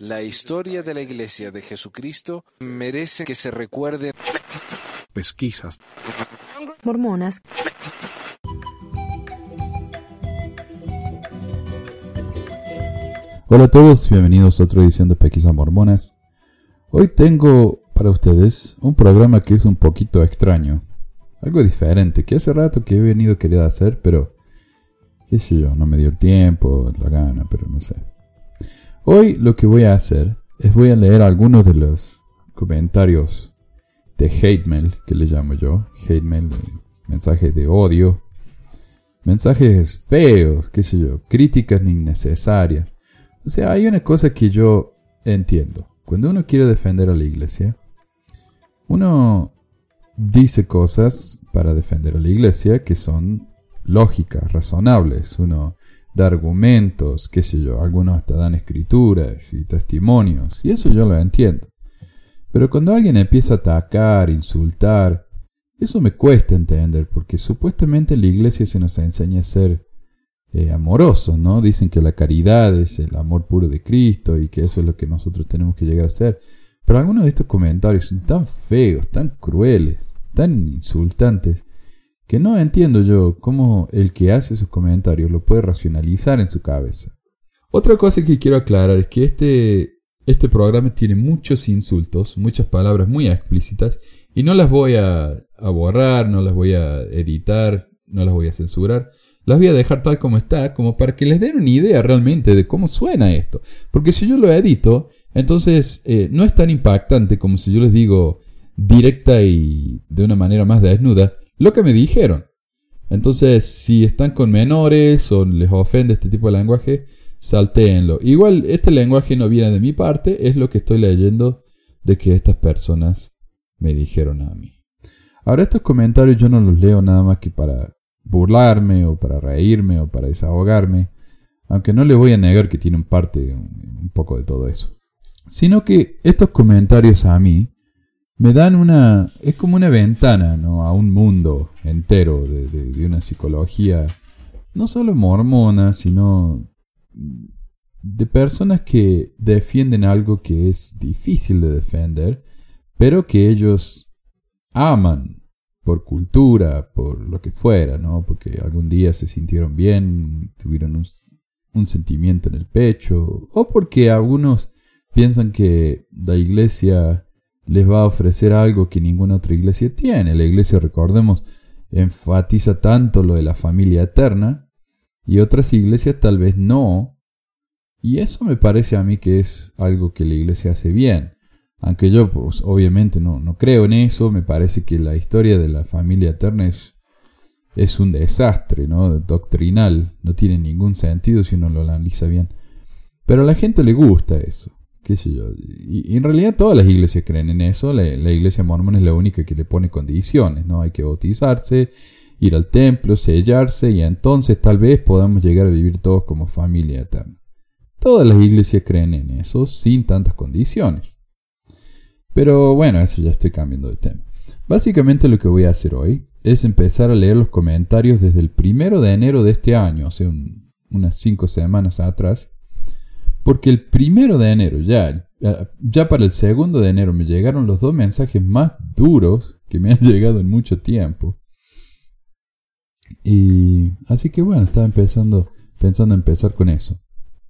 La historia de la Iglesia de Jesucristo merece que se recuerde. Pesquisas. Mormonas. Hola a todos, bienvenidos a otra edición de Pesquisas Mormonas. Hoy tengo para ustedes un programa que es un poquito extraño, algo diferente, que hace rato que he venido queriendo hacer, pero qué sé yo, no me dio el tiempo, la gana, pero no sé. Hoy lo que voy a hacer es voy a leer algunos de los comentarios de hate mail, que le llamo yo, hate mail, mensajes de odio, mensajes feos, qué sé yo, críticas innecesarias. O sea, hay una cosa que yo entiendo. Cuando uno quiere defender a la iglesia, uno dice cosas para defender a la iglesia que son lógicas, razonables. Uno da argumentos, qué sé yo, algunos hasta dan escrituras y testimonios, y eso yo lo entiendo. Pero cuando alguien empieza a atacar, insultar, eso me cuesta entender, porque supuestamente en la iglesia se nos enseña a ser eh, amorosos, ¿no? Dicen que la caridad es el amor puro de Cristo y que eso es lo que nosotros tenemos que llegar a ser. Pero algunos de estos comentarios son tan feos, tan crueles, tan insultantes, que no entiendo yo cómo el que hace esos comentarios lo puede racionalizar en su cabeza. Otra cosa que quiero aclarar es que este, este programa tiene muchos insultos, muchas palabras muy explícitas, y no las voy a, a borrar, no las voy a editar, no las voy a censurar. Las voy a dejar tal como está, como para que les den una idea realmente de cómo suena esto. Porque si yo lo edito, entonces eh, no es tan impactante como si yo les digo directa y de una manera más desnuda lo que me dijeron. Entonces, si están con menores o les ofende este tipo de lenguaje, saltéenlo. Igual, este lenguaje no viene de mi parte, es lo que estoy leyendo de que estas personas me dijeron a mí. Ahora, estos comentarios yo no los leo nada más que para burlarme o para reírme o para desahogarme, aunque no le voy a negar que tienen parte un poco de todo eso. Sino que estos comentarios a mí me dan una... es como una ventana ¿no? a un mundo entero de, una psicología, no solo mormona, sino de personas que defienden algo que es difícil de defender, pero que ellos aman por cultura, por lo que fuera, ¿no? Porque algún día se sintieron bien, tuvieron un, un sentimiento en el pecho, o porque algunos piensan que la iglesia les va a ofrecer algo que ninguna otra iglesia tiene. La iglesia, recordemos, enfatiza tanto lo de la familia eterna y otras iglesias tal vez no. Y eso me parece a mí que es algo que la iglesia hace bien. Aunque yo pues, obviamente no, no creo en eso, me parece que la historia de la familia eterna es, es un desastre, ¿no? Doctrinal, no tiene ningún sentido si uno lo analiza bien. Pero a la gente le gusta eso Y, en realidad todas las iglesias creen en eso. La, iglesia mormona es la única que le pone condiciones, ¿no? Hay que bautizarse, ir al templo, sellarse y entonces tal vez podamos llegar a vivir todos como familia eterna. Todas las iglesias creen en eso sin tantas condiciones. Pero bueno, eso ya estoy cambiando de tema. Básicamente lo que voy a hacer hoy es empezar a leer los comentarios desde el primero de enero de este año, o sea, unas cinco semanas atrás, porque el primero de enero, ya, ya para el segundo de enero, me llegaron los dos mensajes más duros que me han llegado en mucho tiempo. Y así que bueno, estaba empezando, pensando en empezar con eso.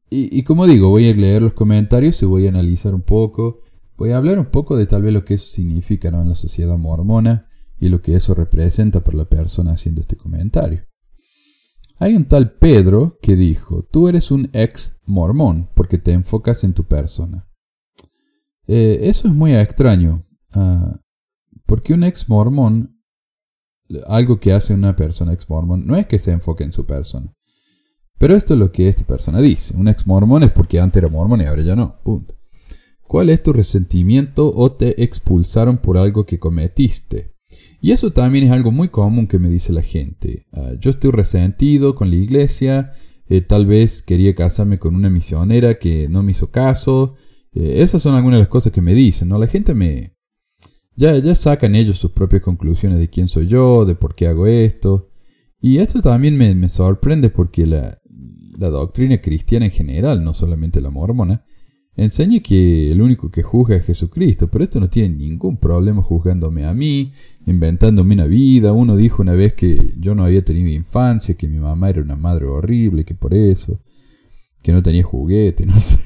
Y, como digo, voy a leer los comentarios y voy a analizar un poco. Voy a hablar un poco de tal vez lo que eso significa en la sociedad mormona y lo que eso representa para la persona haciendo este comentario. Hay un tal Pedro que dijo, tú eres un ex mormón porque te enfocas en tu persona. Eh, eso es muy extraño, ah, porque un ex mormón, algo que hace una persona ex mormón, no es que se enfoque en su persona. Pero esto es lo que esta persona dice. Un ex mormón es porque antes era mormón y ahora ya no. Punto. ¿Cuál es tu resentimiento o te expulsaron por algo que cometiste? Y eso también es algo muy común que me dice la gente. Ah, yo estoy resentido con la iglesia, eh, tal vez quería casarme con una misionera que no me hizo caso. Eh, esas son algunas de las cosas que me dicen, ¿no? La gente me... Ya, ya sacan ellos sus propias conclusiones de quién soy yo, de por qué hago esto. Y esto también me, sorprende porque la, la doctrina cristiana en general, no solamente la mormona, enseña que el único que juzga es Jesucristo, pero esto no tiene ningún problema juzgándome a mí, inventándome una vida. Uno dijo una vez que yo no había tenido infancia, que mi mamá era una madre horrible, que por eso, que no tenía juguete, no sé.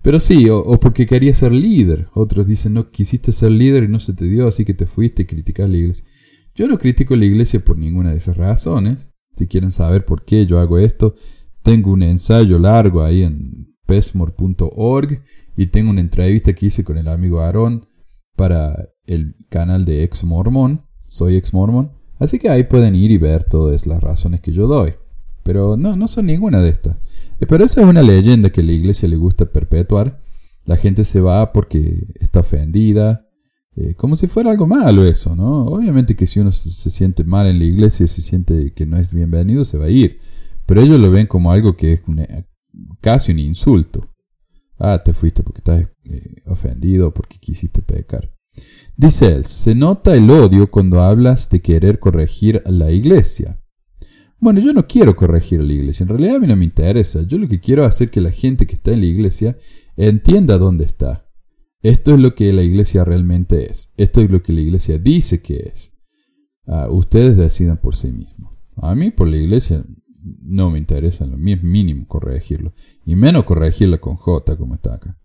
Pero sí, o, porque quería ser líder. Otros dicen, no, quisiste ser líder y no se te dio, así que te fuiste y criticas la iglesia. Yo no critico la iglesia por ninguna de esas razones. Si quieren saber por qué yo hago esto, tengo un ensayo largo ahí en pesmore.org y tengo una entrevista que hice con el amigo Aaron para el canal de Ex Mormon. Soy Ex Mormon. Así que ahí pueden ir y ver todas las razones que yo doy. Pero no, no son ninguna de estas. Eh, pero esa es una leyenda que la iglesia le gusta perpetuar. La gente se va porque está ofendida. Eh, como si fuera algo malo eso, ¿no? Obviamente que si uno se, se, siente mal en la iglesia, se siente que no es bienvenido, se va a ir. Pero ellos lo ven como algo que es una, casi un insulto. Ah, te fuiste porque estás eh, ofendido, porque quisiste pecar. Dice él, se nota el odio cuando hablas de querer corregir a la iglesia. Bueno, yo no quiero corregir a la iglesia, en realidad a mí no me interesa. Yo lo que quiero es hacer que la gente que está en la iglesia entienda dónde está. Esto es lo que la iglesia realmente es. Esto es lo que la iglesia dice que es. Ah, ustedes decidan por sí mismos. A mí por la iglesia no me interesa, lo mínimo corregirlo. Y menos corregirla con J como está acá.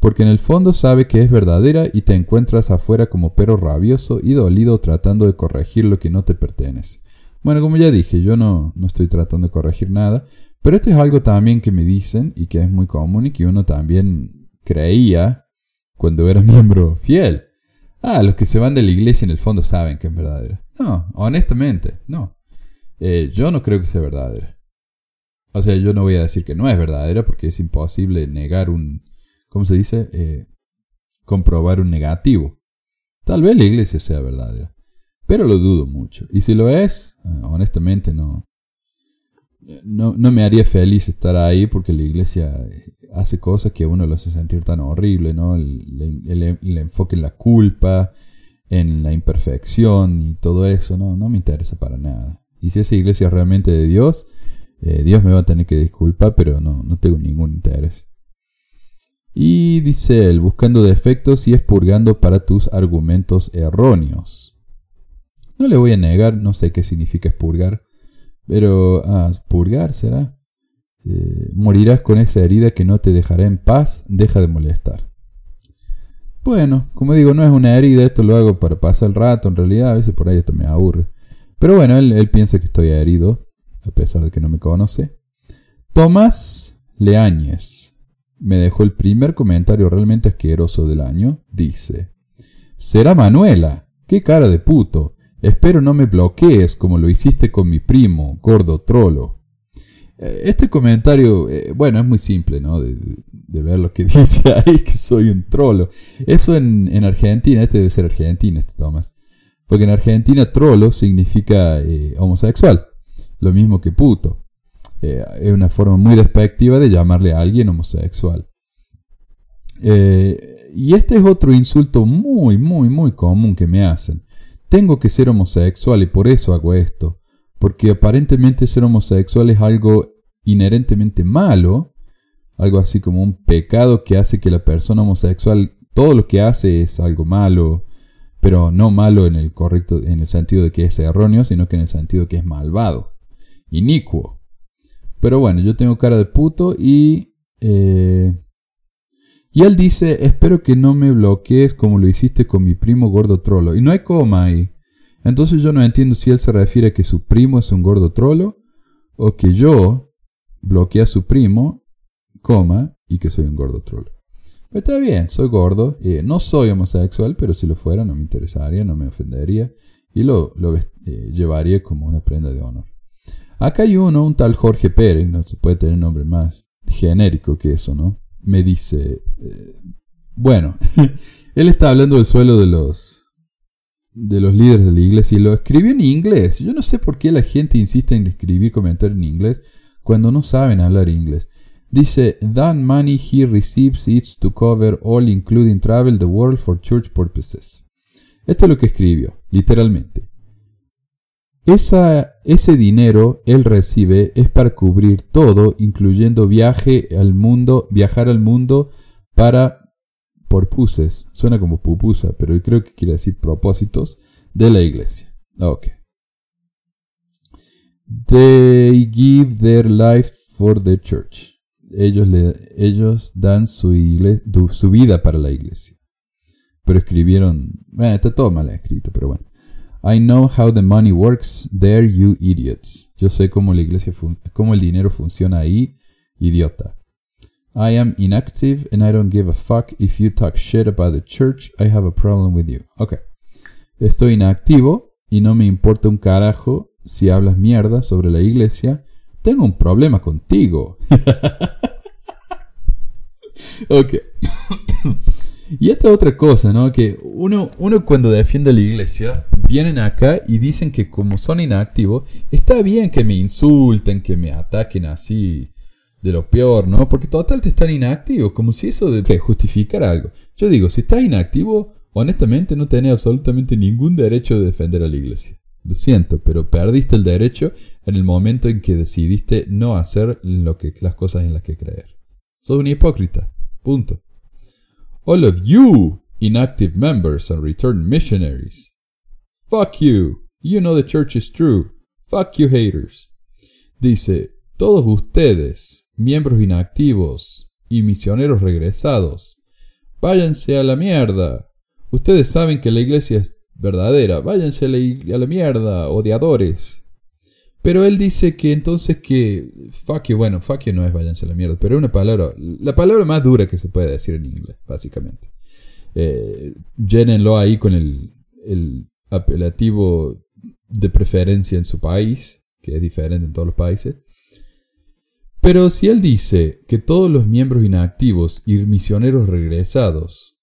Porque en el fondo sabe que es verdadera y te encuentras afuera como perro rabioso y dolido tratando de corregir lo que no te pertenece. Bueno, como ya dije, yo no, no estoy tratando de corregir nada, pero esto es algo también que me dicen y que es muy común y que uno también creía cuando era miembro fiel. Ah, los que se van de la iglesia en el fondo saben que es verdadera. No, honestamente, no. Eh, yo no creo que sea verdadera. O sea, yo no voy a decir que no es verdadera porque es imposible negar un, ¿cómo se dice? Eh, comprobar un negativo. Tal vez la iglesia sea verdadera, pero lo dudo mucho. Y si lo es, eh, honestamente no, no, no, me haría feliz estar ahí porque la iglesia hace cosas que a uno lo hace sentir tan horrible, ¿no? El, el enfoque en la culpa, en la imperfección y todo eso, no, no me interesa para nada. Y si esa iglesia es realmente de Dios, eh, Dios me va a tener que disculpar, pero no, no tengo ningún interés. Y dice él, buscando defectos y expurgando para tus argumentos erróneos. No le voy a negar, no sé qué significa expurgar, pero ah, purgar será. Eh, morirás con esa herida que no te dejará en paz, deja de molestar. Bueno, como digo, no es una herida, esto lo hago para pasar el rato, en realidad a veces por ahí esto me aburre. Pero bueno, él, piensa que estoy herido, a pesar de que no me conoce. Tomás Leáñez me dejó el primer comentario realmente asqueroso del año. Dice, será Manuela, qué cara de puto. Espero no me bloquees como lo hiciste con mi primo, gordo trolo. Eh, este comentario, eh, bueno, es muy simple, ¿no? De, ver lo que dice ahí, que soy un trolo. Eso en, en Argentina, este debe ser Argentina, este Tomás. Porque en Argentina trolo significa eh, homosexual, lo mismo que puto. Eh, es una forma muy despectiva de llamarle a alguien homosexual. Eh, y este es otro insulto muy, muy, muy común que me hacen. Tengo que ser homosexual y por eso hago esto. Porque aparentemente ser homosexual es algo inherentemente malo, algo así como un pecado que hace que la persona homosexual, todo lo que hace es algo malo, pero no malo en el correcto, en el sentido de que es erróneo, sino que en el sentido de que es malvado, inicuo. Pero bueno, yo tengo cara de puto y... Eh, y él dice, espero que no me bloquees como lo hiciste con mi primo gordo trolo. Y no hay coma ahí. Entonces yo no entiendo si él se refiere a que su primo es un gordo trolo o que yo bloqueé a su primo, coma, y que soy un gordo trolo. Pues está bien, soy gordo, eh, no soy homosexual, pero si lo fuera no me interesaría, no me ofendería y lo, eh, llevaría como una prenda de honor. Acá hay uno, un tal Jorge Pérez, no se puede tener nombre más genérico que eso, ¿no? Me dice, eh, bueno, él está hablando del suelo de los de los líderes de la iglesia y lo escribió en inglés. Yo no sé por qué la gente insiste en escribir comentarios en inglés cuando no saben hablar inglés. Dice, that money he receives is to cover all including travel the world for church purposes. Esto es lo que escribió, literalmente. esa, ese dinero él recibe es para cubrir todo, incluyendo viaje al mundo, viajar al mundo para porpuses. Suena como pupusa, pero creo que quiere decir propósitos de la iglesia. Ok. They give their life for the church. Ellos, le, ellos dan su, su vida para la iglesia. Pero escribieron, bueno, está todo mal escrito, pero bueno. I know how the money works there, you idiots. Yo sé cómo la iglesia cómo el dinero funciona ahí, idiota. I am inactive and I don't give a fuck if you talk shit about the church. I have a problem with you. Ok. Estoy inactivo y no me importa un carajo si hablas mierda sobre la iglesia. Tengo un problema contigo. ok. y esta otra cosa, ¿no? Que uno, uno cuando defiende la iglesia, vienen acá y dicen que como son inactivos, está bien que me insulten, que me ataquen así de lo peor, ¿no? Porque total te están inactivo, como si eso de justificar algo. Yo digo, si estás inactivo, honestamente no tenés absolutamente ningún derecho de defender a la iglesia. Lo siento, pero perdiste el derecho en el momento en que decidiste no hacer lo que, las cosas en las que creer. Sos un hipócrita. Punto. All of you inactive members and returned missionaries. Fuck you. You know the church is true. Fuck you haters. Dice, todos ustedes, miembros inactivos y misioneros regresados, váyanse a la mierda. Ustedes saben que la iglesia es verdadera. Váyanse a la, mierda, odiadores. Pero él dice que entonces que fuck you, bueno, fuck you no es váyanse a la mierda, pero es una palabra, la palabra más dura que se puede decir en inglés, básicamente. Eh, llénenlo ahí con el, el apelativo de preferencia en su país, que es diferente en todos los países. Pero si él dice que todos los miembros inactivos y misioneros regresados,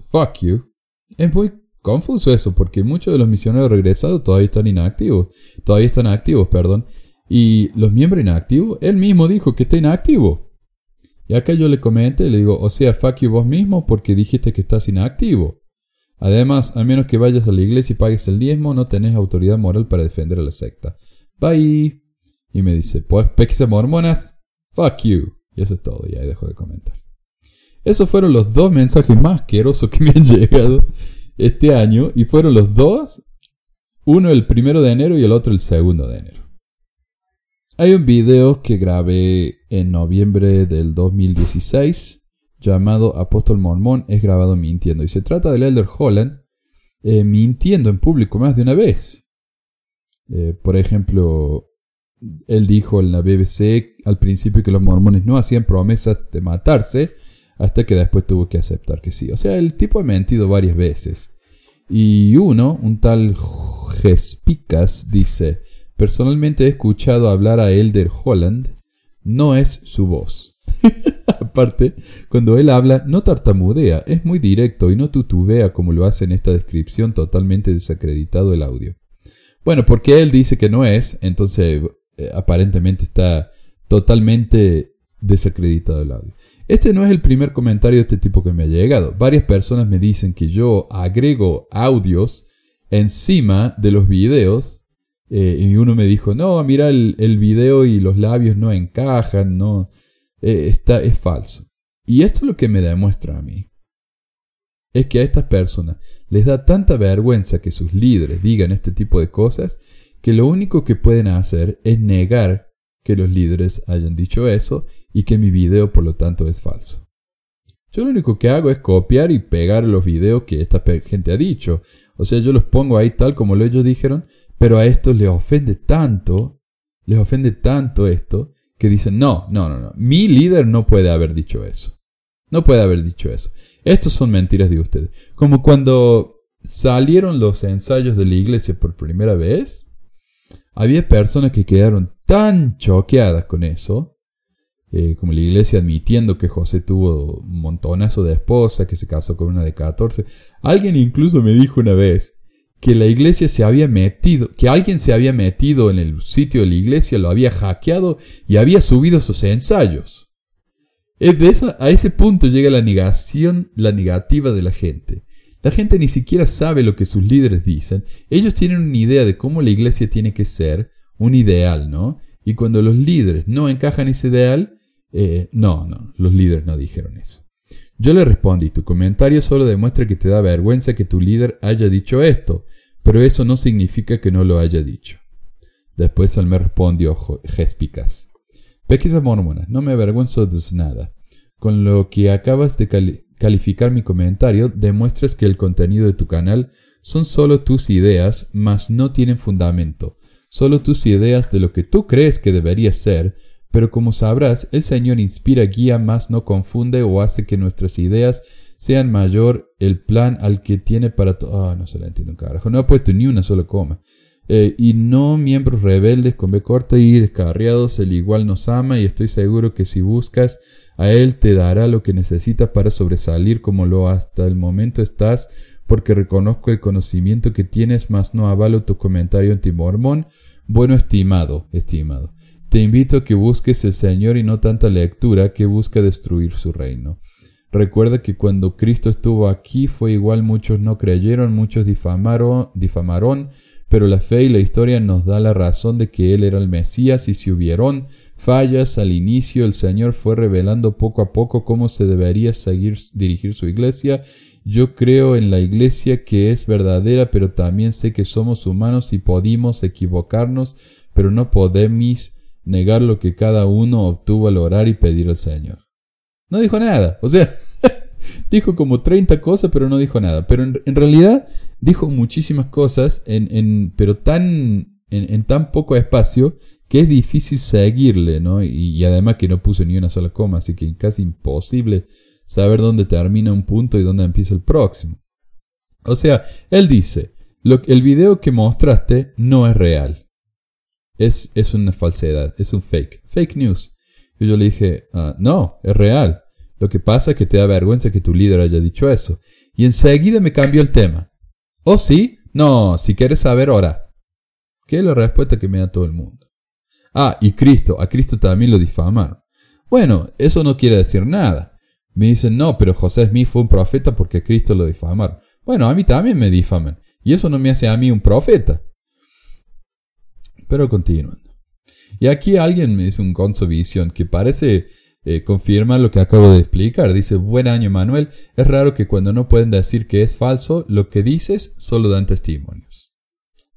fuck you, es muy confuso eso, porque muchos de los misioneros regresados todavía están inactivos, todavía están activos, perdón, y los miembros inactivos, él mismo dijo que está inactivo. Y acá yo le comenté, le digo, o sea, fuck you vos mismo porque dijiste que estás inactivo. Además, a menos que vayas a la iglesia y pagues el diezmo, no tenés autoridad moral para defender a la secta. Bye. Y me dice, pues peques mormonas, fuck you. Y eso es todo, y ahí dejo de comentar. Esos fueron los dos mensajes más asquerosos que me han llegado este año y fueron los dos, uno el primero de enero y el otro el segundo de enero. Hay un video que grabé en noviembre del 2016 llamado Apóstol Mormón es grabado mintiendo y se trata del Elder Holland eh, mintiendo en público más de una vez. Eh, por ejemplo, él dijo en la BBC al principio que los mormones no hacían promesas de matarse hasta que después tuvo que aceptar que sí. O sea, el tipo ha mentido varias veces. Y uno, un tal Gespicas, dice, personalmente he escuchado hablar a Elder Holland, no es su voz. Aparte, cuando él habla, no tartamudea, es muy directo y no tutubea como lo hace en esta descripción totalmente desacreditado el audio. Bueno, porque él dice que no es, entonces eh, aparentemente está totalmente desacreditado el audio. Este no es el primer comentario de este tipo que me ha llegado. Varias personas me dicen que yo agrego audios encima de los videos eh, y uno me dijo, no, mira el, video y los labios no encajan, no, eh, está, es falso. Y esto es lo que me demuestra a mí. Es que a estas personas les da tanta vergüenza que sus líderes digan este tipo de cosas que lo único que pueden hacer es negar que los líderes hayan dicho eso y que mi video por lo tanto es falso. Yo lo único que hago es copiar y pegar los videos que esta gente ha dicho. O sea, yo los pongo ahí tal como lo ellos dijeron, pero a estos les ofende tanto, les ofende tanto esto, que dicen, no, no, no, no, mi líder no puede haber dicho eso. No puede haber dicho eso. Estos son mentiras de ustedes. Como cuando salieron los ensayos de la iglesia por primera vez, había personas que quedaron tan choqueadas con eso, eh, como la iglesia admitiendo que José tuvo un montonazo de esposa, que se casó con una de 14. Alguien incluso me dijo una vez que la iglesia se había metido, que alguien se había metido en el sitio de la iglesia, lo había hackeado y había subido sus ensayos. Es de a ese punto llega la negación, la negativa de la gente. La gente ni siquiera sabe lo que sus líderes dicen. Ellos tienen una idea de cómo la iglesia tiene que ser, un ideal, ¿no? Y cuando los líderes no encajan ese ideal, eh, no, no, los líderes no dijeron eso. Yo le respondí, tu comentario solo demuestra que te da vergüenza que tu líder haya dicho esto, pero eso no significa que no lo haya dicho. Después él me respondió Jéspicas. Pequisas mormonas, no me avergüenzo de nada. Con lo que acabas de calificar mi comentario, demuestras que el contenido de tu canal son solo tus ideas, mas no tienen fundamento. Solo tus ideas de lo que tú crees que debería ser, pero como sabrás, el Señor inspira, guía, más no confunde o hace que nuestras ideas sean mayor el plan al que tiene para todo. Ah, no se la entiendo, carajo. No ha puesto ni una sola coma. Eh, y no miembros rebeldes con B corta y descarriados, el igual nos ama y estoy seguro que si buscas a Él te dará lo que necesitas para sobresalir como lo hasta el momento estás, porque reconozco el conocimiento que tienes, mas no avalo tu comentario antimormón. Bueno, estimado, estimado. Te invito a que busques el Señor y no tanta lectura que busca destruir su reino. Recuerda que cuando Cristo estuvo aquí fue igual muchos no creyeron, muchos difamaron, difamaron, pero la fe y la historia nos da la razón de que Él era el Mesías y si hubieron fallas al inicio, el Señor fue revelando poco a poco cómo se debería seguir dirigir su iglesia. Yo creo en la iglesia que es verdadera, pero también sé que somos humanos y podemos equivocarnos, pero no podemos negar lo que cada uno obtuvo al orar y pedir al Señor. No dijo nada, o sea, dijo como 30 cosas, pero no dijo nada. Pero en, realidad dijo muchísimas cosas, en, pero tan, en, tan poco espacio que es difícil seguirle, ¿no? Y, además que no puso ni una sola coma, así que casi imposible saber dónde termina un punto y dónde empieza el próximo. O sea, él dice, lo, el video que mostraste no es real es, es una falsedad, es un fake, fake news. Y yo le dije, ah, no, es real. Lo que pasa es que te da vergüenza que tu líder haya dicho eso. Y enseguida me cambió el tema. ¿Oh sí? No, si quieres saber, ora. ¿Qué es la respuesta que me da todo el mundo? Ah, y Cristo, a Cristo también lo difamaron. Bueno, eso no quiere decir nada. Me dicen, no, pero José Smith fue un profeta porque Cristo lo difamaron. Bueno, a mí también me difaman. Y eso no me hace a mí un profeta. Pero continuando. Y aquí alguien me dice un visión que parece eh, confirmar lo que acabo de explicar. Dice, buen año Manuel, es raro que cuando no pueden decir que es falso, lo que dices solo dan testimonios.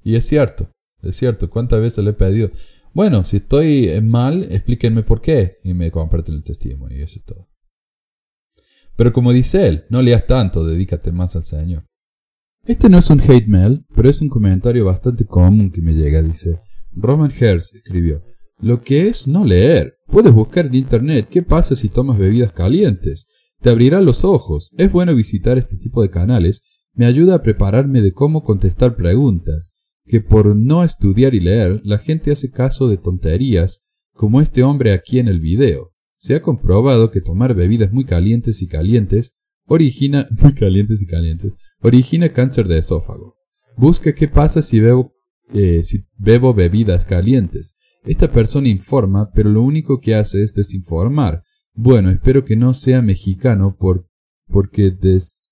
Y es cierto, es cierto, ¿cuántas veces le he pedido? Bueno, si estoy mal, explíquenme por qué. Y me comparten el testimonio y eso es todo. Pero como dice él, no leas tanto, dedícate más al Señor. Este no es un hate mail, pero es un comentario bastante común que me llega. Dice, Roman Hertz escribió, lo que es no leer. Puedes buscar en Internet qué pasa si tomas bebidas calientes. Te abrirá los ojos. Es bueno visitar este tipo de canales. Me ayuda a prepararme de cómo contestar preguntas. Que por no estudiar y leer, la gente hace caso de tonterías, como este hombre aquí en el video. Se ha comprobado que tomar bebidas muy calientes y calientes origina muy calientes y calientes origina cáncer de esófago. Busca qué pasa si bebo eh, si bebo bebidas calientes. Esta persona informa, pero lo único que hace es desinformar. Bueno, espero que no sea mexicano por, porque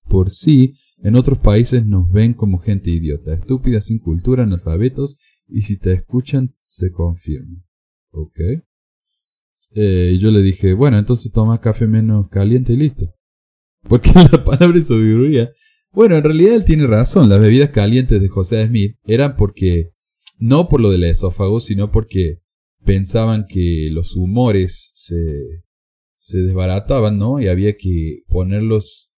por sí en otros países nos ven como gente idiota, estúpida, sin cultura, analfabetos, y si te escuchan, se confirma. Ok. Eh, y yo le dije, bueno, entonces toma café menos caliente y listo. Porque la palabra sabiduría bueno, en realidad él tiene razón. Las bebidas calientes de José Smith eran porque, no por lo del esófago, sino porque pensaban que los humores se, se desbarataban, ¿no? Y había que ponerlos,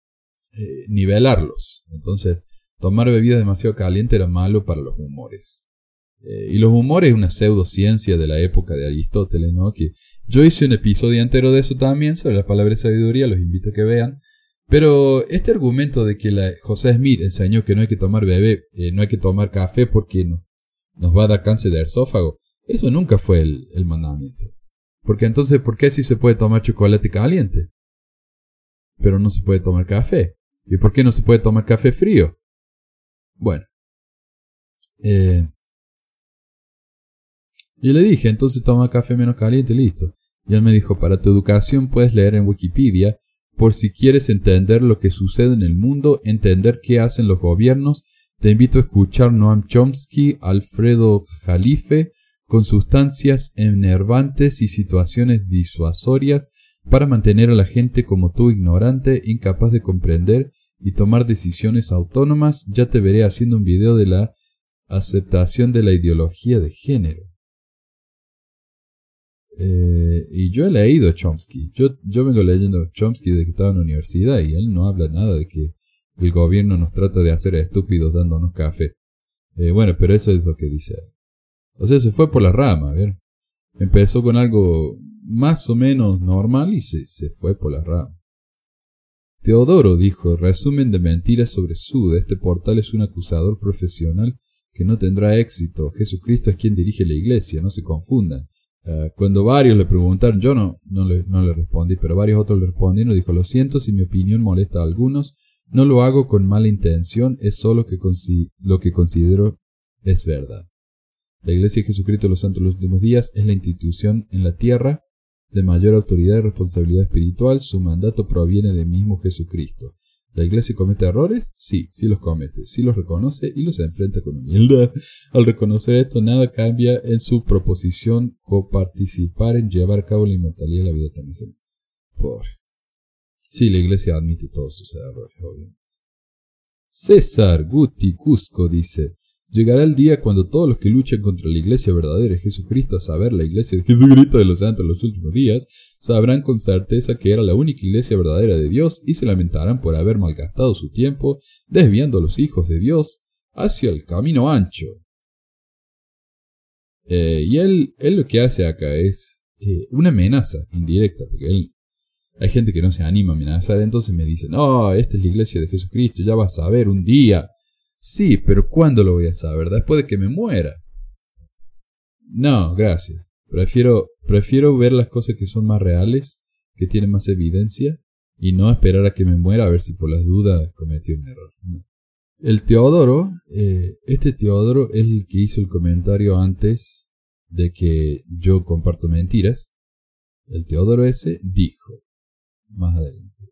eh, nivelarlos. Entonces, tomar bebidas demasiado calientes era malo para los humores. Eh, y los humores es una pseudociencia de la época de Aristóteles, ¿no? Que yo hice un episodio entero de eso también, sobre la palabra sabiduría, los invito a que vean. Pero este argumento de que la, José Smith enseñó que no hay que tomar bebé, eh, no hay que tomar café porque nos va a dar cáncer de esófago, eso nunca fue el, mandamiento. Porque entonces, ¿por qué sí se puede tomar chocolate caliente? Pero no se puede tomar café. ¿Y por qué no se puede tomar café frío? Bueno. Eh, yo le dije, entonces toma café menos caliente y listo. Y él me dijo, para tu educación puedes leer en Wikipedia por si quieres entender lo que sucede en el mundo, entender qué hacen los gobiernos, te invito a escuchar Noam Chomsky, Alfredo Jalife, con sustancias enervantes y situaciones disuasorias para mantener a la gente como tú ignorante, incapaz de comprender y tomar decisiones autónomas, ya te veré haciendo un video de la aceptación de la ideología de género. Eh, y yo he leído Chomsky. Yo, yo vengo leyendo Chomsky desde que estaba en la universidad y él no habla nada de que el gobierno nos trata de hacer estúpidos dándonos café. Eh, bueno, pero eso es lo que dice él. O sea, se fue por la rama, ver. Empezó con algo más o menos normal y se, se fue por la rama. Teodoro dijo, resumen de mentiras sobre Sud, este portal es un acusador profesional que no tendrá éxito. Jesucristo es quien dirige la iglesia, no se confundan. Ah, cuando varios le preguntaron, yo no, no, le, no le respondí, pero varios otros le respondieron, dijo, lo siento si mi opinión molesta a algunos, no lo hago con mala intención, es solo que lo que considero es verdad. La Iglesia de Jesucristo de los Santos de los Últimos Días es la institución en la tierra de mayor autoridad y responsabilidad espiritual. Su mandato proviene de mismo Jesucristo. ¿La Iglesia comete errores? Sí, sí los comete, sí los reconoce y los enfrenta con humildad. Al reconocer esto, nada cambia en su proposición o participar en llevar a cabo la inmortalidad de la vida eterna. Pobre. Sí, la Iglesia admite todos sus errores, obviamente. César Guti Cusco dice, Llegará el día cuando todos los que luchan contra la iglesia verdadera de Jesucristo, a saber, la iglesia de Jesucristo de los santos en los últimos días, sabrán con certeza que era la única iglesia verdadera de Dios y se lamentarán por haber malgastado su tiempo desviando a los hijos de Dios hacia el camino ancho. Eh, y él, él lo que hace acá es eh, una amenaza indirecta, porque él, hay gente que no se anima a amenazar, entonces me dicen, no, esta es la iglesia de Jesucristo, ya vas a ver un día Sí, pero ¿cuándo lo voy a saber? Después de que me muera. No, gracias. Prefiero, prefiero ver las cosas que son más reales, que tienen más evidencia, y no esperar a que me muera a ver si por las dudas cometí un error. El Teodoro, eh, este Teodoro es el que hizo el comentario antes de que yo comparto mentiras. El Teodoro ese dijo, más adelante.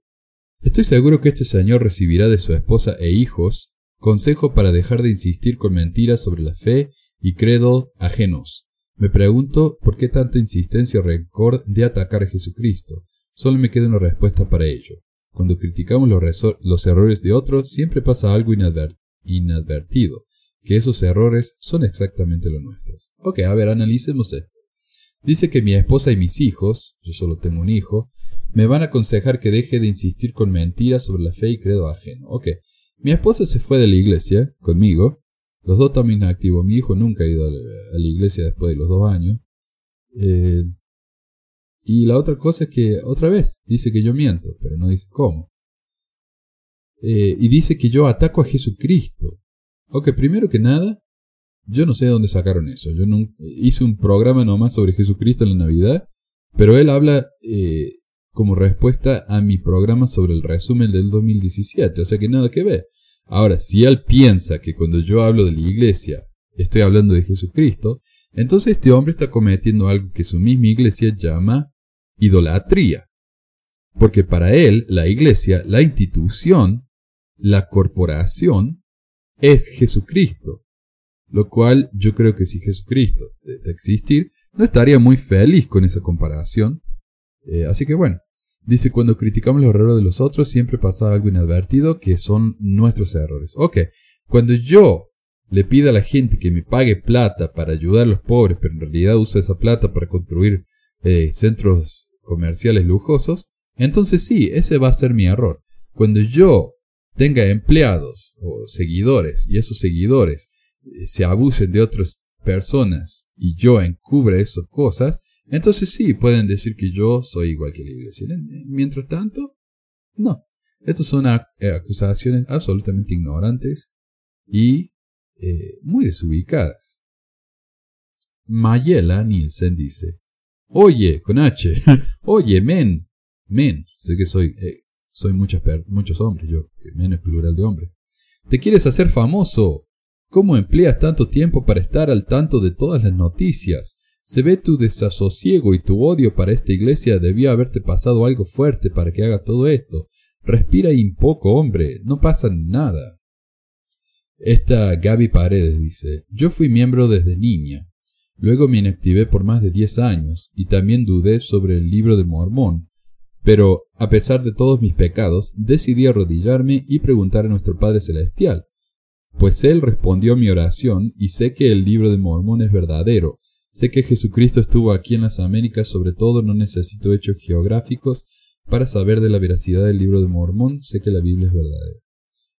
Estoy seguro que este señor recibirá de su esposa e hijos Consejo para dejar de insistir con mentiras sobre la fe y credo ajenos. Me pregunto por qué tanta insistencia o rencor de atacar a Jesucristo. Solo me queda una respuesta para ello. Cuando criticamos los, errores de otros, siempre pasa algo inadvertido, que esos errores son exactamente los nuestros. Ok, a ver, analicemos esto. Dice que mi esposa y mis hijos, yo solo tengo un hijo, me van a aconsejar que deje de insistir con mentiras sobre la fe y credo ajeno. Ok, mi esposa se fue de la iglesia conmigo. Los dos también activos. Mi hijo nunca ha ido a la, iglesia después de los dos años. Eh, y la otra cosa es que, otra vez, dice que yo miento, pero no dice cómo. Eh, y dice que yo ataco a Jesucristo. Ok, primero que nada, yo no sé de dónde sacaron eso. Yo no, hice un programa nomás sobre Jesucristo en la Navidad, pero él habla eh, como respuesta a mi programa sobre el resumen del 2017, o sea que nada que ver. Ahora, si él piensa que cuando yo hablo de la iglesia estoy hablando de Jesucristo, entonces este hombre está cometiendo algo que su misma iglesia llama idolatría. Porque para él, la iglesia, la institución, la corporación, es Jesucristo. Lo cual yo creo que si Jesucristo de existir, no estaría muy feliz con esa comparación, eh, así que bueno, dice, cuando criticamos los errores de los otros, siempre pasa algo inadvertido que son nuestros errores. Ok, cuando yo le pido a la gente que me pague plata para ayudar a los pobres, pero en realidad usa esa plata para construir eh, centros comerciales lujosos, entonces sí, ese va a ser mi error. Cuando yo tenga empleados o seguidores y esos seguidores eh, se abusen de otras personas y yo encubre esas cosas, entonces sí, pueden decir que yo soy igual que la iglesia. Mientras tanto, no. Estas son eh, acusaciones absolutamente ignorantes y eh, muy desubicadas. Mayela Nielsen dice, Oye, con H, oye, men, men, sé que soy, eh, soy muchas muchos hombres, yo, men es plural de hombre. ¿Te quieres hacer famoso? ¿Cómo empleas tanto tiempo para estar al tanto de todas las noticias? Se ve tu desasosiego y tu odio para esta iglesia debió haberte pasado algo fuerte para que haga todo esto. Respira un poco, hombre, no pasa nada. Esta Gaby Paredes dice, yo fui miembro desde niña. Luego me inactivé por más de diez años y también dudé sobre el libro de Mormón. Pero, a pesar de todos mis pecados, decidí arrodillarme y preguntar a nuestro Padre Celestial, pues Él respondió a mi oración y sé que el libro de Mormón es verdadero. Sé que Jesucristo estuvo aquí en las Américas, sobre todo no necesito hechos geográficos para saber de la veracidad del libro de Mormón, sé que la Biblia es verdadera.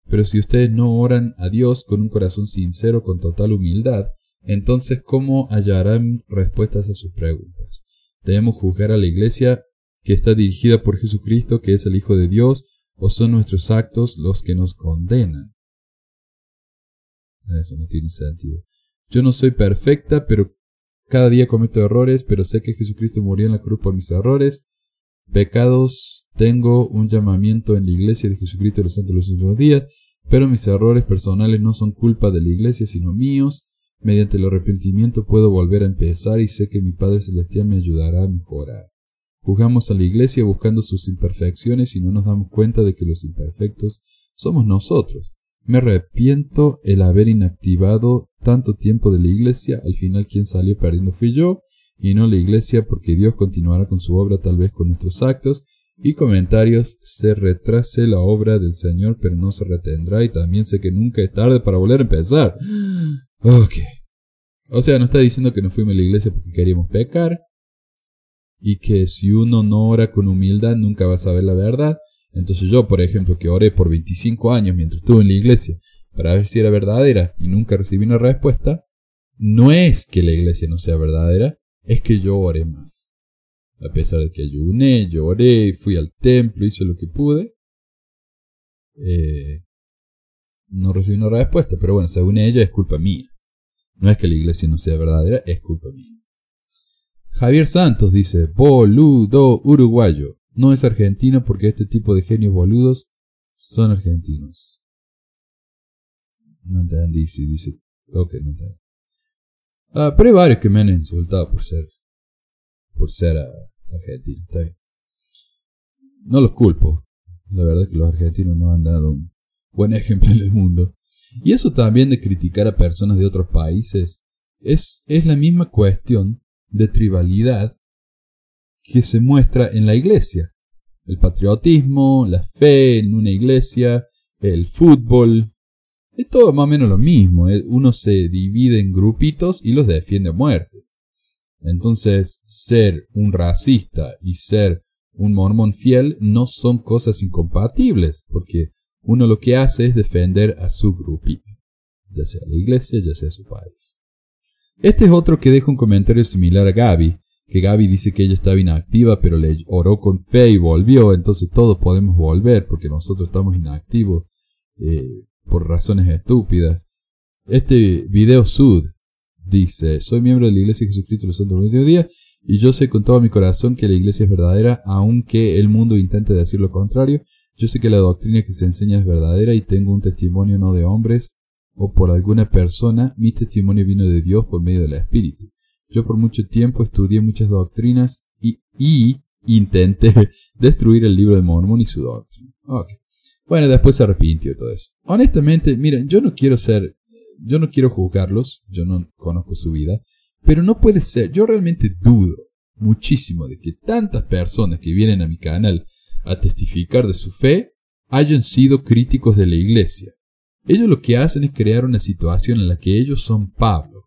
Pero si ustedes no oran a Dios con un corazón sincero, con total humildad, entonces ¿cómo hallarán respuestas a sus preguntas? Debemos juzgar a la Iglesia que está dirigida por Jesucristo, que es el Hijo de Dios, o son nuestros actos los que nos condenan. Eso no tiene sentido. Yo no soy perfecta, pero cada día cometo errores, pero sé que Jesucristo murió en la cruz por mis errores. Pecados, tengo un llamamiento en la iglesia de Jesucristo de los santos de los últimos días, pero mis errores personales no son culpa de la iglesia, sino míos. Mediante el arrepentimiento puedo volver a empezar y sé que mi Padre Celestial me ayudará a mejorar. Juzgamos a la iglesia buscando sus imperfecciones y no nos damos cuenta de que los imperfectos somos nosotros. Me arrepiento el haber inactivado tanto tiempo de la iglesia, al final quien salió perdiendo fui yo, y no la iglesia, porque Dios continuará con su obra tal vez con nuestros actos, y comentarios, se retrase la obra del Señor, pero no se retendrá, y también sé que nunca es tarde para volver a empezar. Ok. O sea, no está diciendo que no fuimos a la iglesia porque queríamos pecar, y que si uno no ora con humildad nunca va a saber la verdad, entonces yo, por ejemplo, que oré por 25 años mientras estuve en la iglesia para ver si era verdadera y nunca recibí una respuesta, no es que la iglesia no sea verdadera, es que yo oré más. A pesar de que ayuné, lloré, fui al templo, hice lo que pude, eh, no recibí una respuesta. Pero bueno, según ella es culpa mía. No es que la iglesia no sea verdadera, es culpa mía. Javier Santos dice, boludo uruguayo. No es argentino porque este tipo de genios boludos son argentinos. No entendí si dice... Ok, no entendí. Ah, pero hay varios que me han insultado por ser... Por ser uh, argentino. No los culpo. La verdad es que los argentinos no han dado un buen ejemplo en el mundo. Y eso también de criticar a personas de otros países es, es la misma cuestión de tribalidad que se muestra en la iglesia. El patriotismo, la fe en una iglesia, el fútbol. Es todo más o menos lo mismo. ¿eh? Uno se divide en grupitos y los defiende a muerte. Entonces, ser un racista y ser un mormón fiel no son cosas incompatibles, porque uno lo que hace es defender a su grupito, ya sea la iglesia, ya sea su país. Este es otro que deja un comentario similar a Gaby, que Gaby dice que ella estaba inactiva, pero le oró con fe y volvió, entonces todos podemos volver porque nosotros estamos inactivos eh, por razones estúpidas. Este video sud dice, soy miembro de la Iglesia de Jesucristo de los Santos del Día y yo sé con todo mi corazón que la Iglesia es verdadera, aunque el mundo intente decir lo contrario. Yo sé que la doctrina que se enseña es verdadera y tengo un testimonio no de hombres, o por alguna persona, mi testimonio vino de Dios por medio del Espíritu. Yo por mucho tiempo estudié muchas doctrinas y, y intenté destruir el libro de Mormón y su doctrina. Bueno, después se arrepintió todo eso. Honestamente, miren, yo no quiero ser, yo no quiero juzgarlos, yo no conozco su vida, pero no puede ser, yo realmente dudo muchísimo de que tantas personas que vienen a mi canal a testificar de su fe hayan sido críticos de la iglesia. Ellos lo que hacen es crear una situación en la que ellos son Pablo,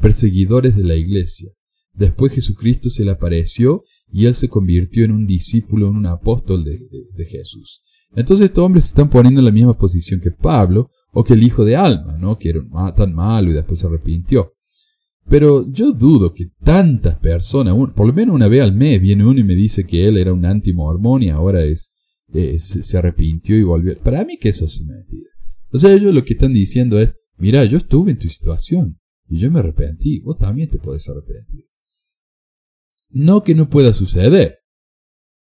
perseguidores de la iglesia. Después Jesucristo se le apareció y él se convirtió en un discípulo, en un apóstol de, Jesús. Entonces estos hombres se están poniendo en la misma posición que Pablo o que el hijo de Alma, ¿no? que era tan malo y después se arrepintió. Pero yo dudo que tantas personas, por lo menos una vez al mes viene uno y me dice que él era un anti-mormón y ahora es, se, arrepintió y volvió. Para mí que eso es mentira. O sea, ellos lo que están diciendo es, mira, yo estuve en tu situación y yo me arrepentí, vos también te puedes arrepentir. No que no pueda suceder,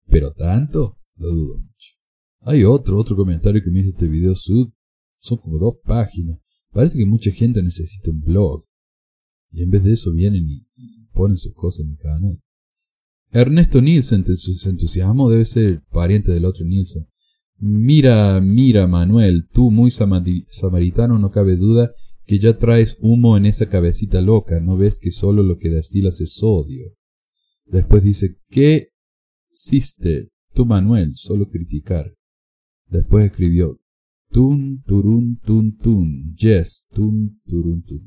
pero tanto lo dudo mucho. Hay otro, otro comentario que me hizo este video son como dos páginas. Parece que mucha gente necesita un blog. Y en vez de eso vienen y, ponen sus cosas en mi canal. Ernesto Nielsen se entusiasmó, debe ser pariente del otro Nielsen. Mira, mira, Manuel, tú muy samaritano, no cabe duda que ya traes humo en esa cabecita loca, no ves que solo lo que destilas es sodio. Después dice, ¿qué hiciste tú, Manuel? Solo criticar. Después escribió, tun, turun, tun, tun, yes, tun, turun, tun.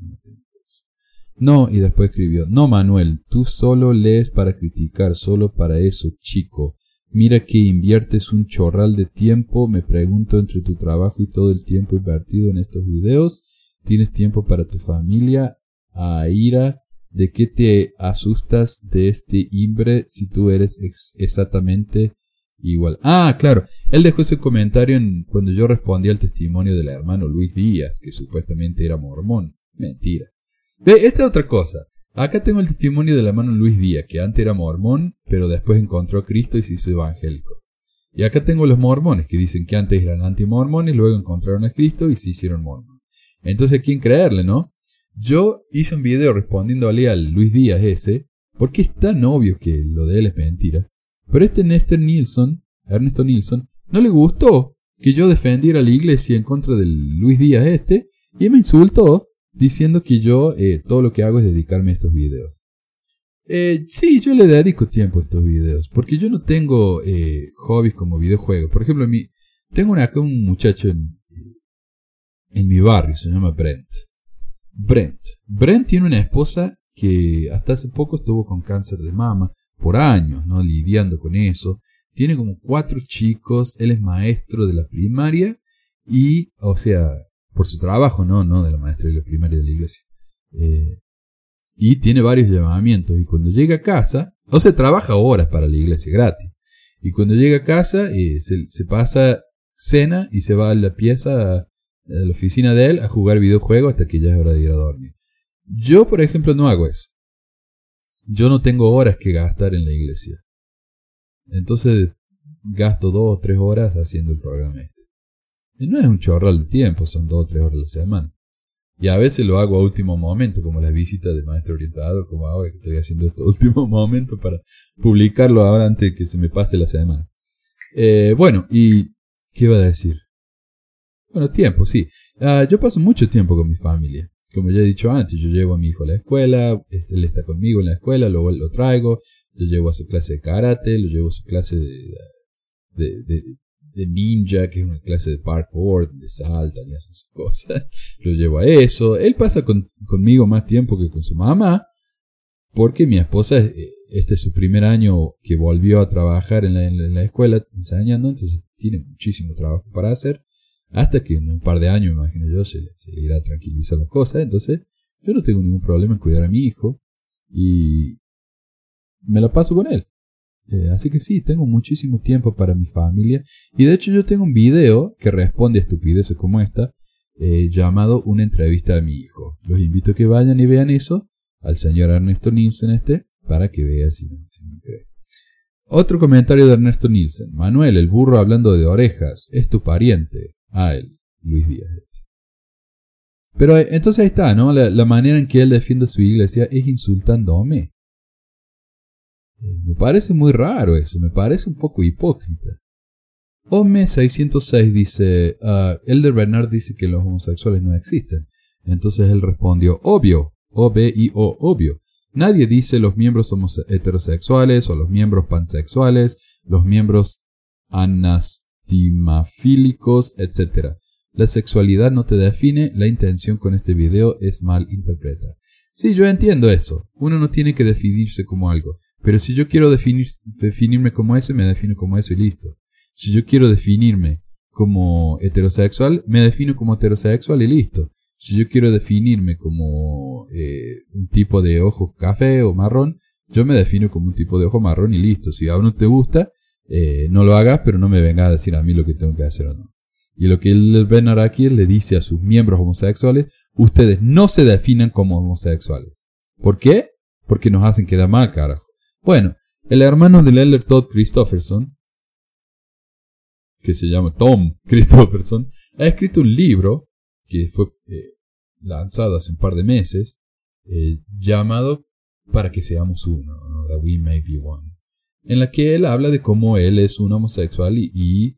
No, y después escribió, no Manuel, tú solo lees para criticar, solo para eso, chico. Mira que inviertes un chorral de tiempo, me pregunto entre tu trabajo y todo el tiempo invertido en estos videos, tienes tiempo para tu familia, a ira, ¿de qué te asustas de este imbre si tú eres exactamente igual? Ah, claro, él dejó ese comentario en, cuando yo respondí al testimonio del hermano Luis Díaz, que supuestamente era mormón. Mentira. Ve, esta es otra cosa. Acá tengo el testimonio de la mano Luis Díaz, que antes era mormón, pero después encontró a Cristo y se hizo evangélico. Y acá tengo los mormones, que dicen que antes eran antimormones, luego encontraron a Cristo y se hicieron mormones. Entonces, ¿a quién creerle, no? Yo hice un video respondiéndole al Luis Díaz ese, porque es tan obvio que lo de él es mentira. Pero este Néstor Nilsson, Ernesto Nilsson, no le gustó que yo defendiera a la iglesia en contra del Luis Díaz este, y me insultó diciendo que yo eh, todo lo que hago es dedicarme a estos videos. Eh, sí, yo le dedico tiempo a estos videos, porque yo no tengo eh, hobbies como videojuegos. Por ejemplo, mi, tengo acá un muchacho en, en mi barrio, se llama Brent. Brent. Brent tiene una esposa que hasta hace poco estuvo con cáncer de mama, por años, ¿no? Lidiando con eso. Tiene como cuatro chicos, él es maestro de la primaria y, o sea, por su trabajo, no, no de la maestra de la primaria de la iglesia. Eh, y tiene varios llamamientos. Y cuando llega a casa, o sea, trabaja horas para la iglesia gratis. Y cuando llega a casa, eh, se, pasa cena y se va a la pieza, a, la oficina de él, a jugar videojuegos hasta que ya es hora de ir a dormir. Yo, por ejemplo, no hago eso. Yo no tengo horas que gastar en la iglesia. Entonces gasto dos o tres horas haciendo el programa este. Y no es un chorral de tiempo, son dos o tres horas a la semana. Y a veces lo hago a último momento, como las visitas de maestro orientador, como ahora que estoy haciendo esto a último momento para publicarlo ahora antes de que se me pase la semana. Eh, bueno, y ¿qué iba a decir? Bueno, tiempo, sí. Ah, yo paso mucho tiempo con mi familia. Como ya he dicho antes, yo llevo a mi hijo a la escuela, este, él está conmigo en la escuela, luego lo traigo, lo llevo a su clase de karate, lo llevo a su clase de, de, ninja, que es una clase de parkour, de saltan y cosas. Lo llevo a eso. Él pasa conmigo más tiempo que con su mamá, porque mi esposa, eh, este es su primer año que volvió a trabajar en la, escuela enseñando, entonces tiene muchísimo trabajo para hacer, hasta que en un par de años, imagino yo, se se le irá a tranquilizar la cosa. Entonces, yo no tengo ningún problema en cuidar a mi hijo y me la paso con él. Eh, así que sí, tengo muchísimo tiempo para mi familia. Y de hecho yo tengo un video que responde a estupideces como esta, eh, llamado Una entrevista a mi hijo. Los invito a que vayan y vean eso al señor Ernesto Nielsen este, para que vea si no, cree. Otro comentario de Ernesto Nielsen. Manuel, el burro hablando de orejas, es tu pariente. Ah, él, Luis Díaz. Pero eh, entonces ahí está, ¿no? La, manera en que él defiende su iglesia es insultándome. Me parece muy raro eso, me parece un poco hipócrita. Ome 606 dice, uh, Elder Bernard dice que los homosexuales no existen. Entonces él respondió, obvio, O-B-I-O, obvio. Nadie dice los miembros heterosexuales o los miembros pansexuales, los miembros anastimafílicos, etc. La sexualidad no te define, la intención con este video es mal interpretar. Sí, yo entiendo eso. Uno no tiene que definirse como algo. Pero si yo quiero definir, definirme como ese, me defino como eso y listo. Si yo quiero definirme como heterosexual, me defino como heterosexual y listo. Si yo quiero definirme como eh, un tipo de ojo café o marrón, yo me defino como un tipo de ojo marrón y listo. Si a uno te gusta, eh, no lo hagas, pero no me venga a decir a mí lo que tengo que hacer o no. Y lo que el Ben Araki le dice a sus miembros homosexuales, ustedes no se definan como homosexuales. ¿Por qué? Porque nos hacen quedar mal, carajo. Bueno, el hermano del Elder Todd Christopherson, que se llama Tom Christopherson, ha escrito un libro que fue eh, lanzado hace un par de meses, eh, llamado para que seamos uno, ¿no? that we may be one, en la que él habla de cómo él es un homosexual y,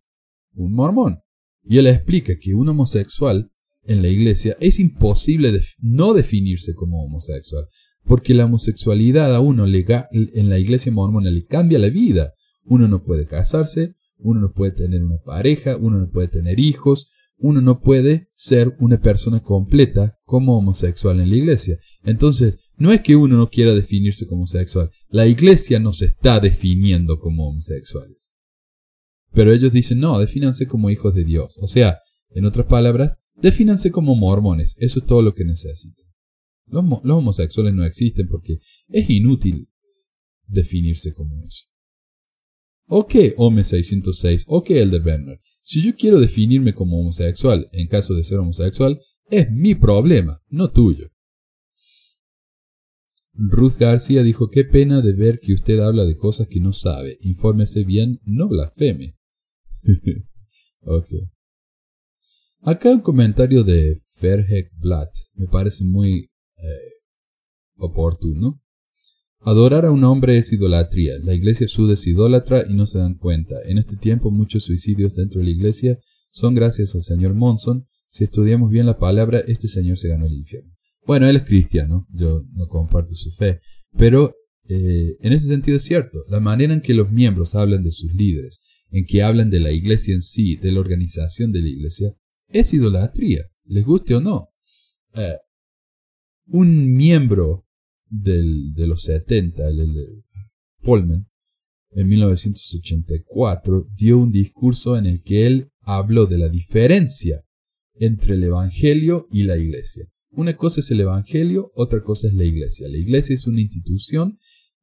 un mormón. Y él explica que un homosexual en la iglesia es imposible no definirse como homosexual, porque la homosexualidad a uno le en la iglesia mormona le cambia la vida. Uno no puede casarse, uno no puede tener una pareja, uno no puede tener hijos, uno no puede ser una persona completa como homosexual en la iglesia. Entonces, no es que uno no quiera definirse como homosexual, la iglesia nos está definiendo como homosexuales. Pero ellos dicen, no, defínanse como hijos de Dios. O sea, en otras palabras, defínanse como mormones. Eso es todo lo que necesitan. Los, homosexuales no existen porque es inútil definirse como eso. Ok, Home 606, ok, Elder Werner. Si yo quiero definirme como homosexual en caso de ser homosexual, es mi problema, no tuyo. Ruth García dijo, qué pena de ver que usted habla de cosas que no sabe. Infórmese bien, no blasfeme. ok. Acá un comentario de Ferhek Blatt me parece muy eh, oportuno. Adorar a un hombre es idolatría. La iglesia suda es idólatra y no se dan cuenta. En este tiempo muchos suicidios dentro de la iglesia son gracias al señor Monson. Si estudiamos bien la palabra, este señor se ganó el infierno. Bueno, él es cristiano, yo no comparto su fe, pero eh, en ese sentido es cierto. La manera en que los miembros hablan de sus líderes, en que hablan de la iglesia en sí, de la organización de la iglesia, es idolatría, les guste o no. Eh, un miembro del, de los 70, el, de Polman, en 1984, dio un discurso en el que él habló de la diferencia entre el Evangelio y la Iglesia. Una cosa es el Evangelio, otra cosa es la Iglesia. La Iglesia es una institución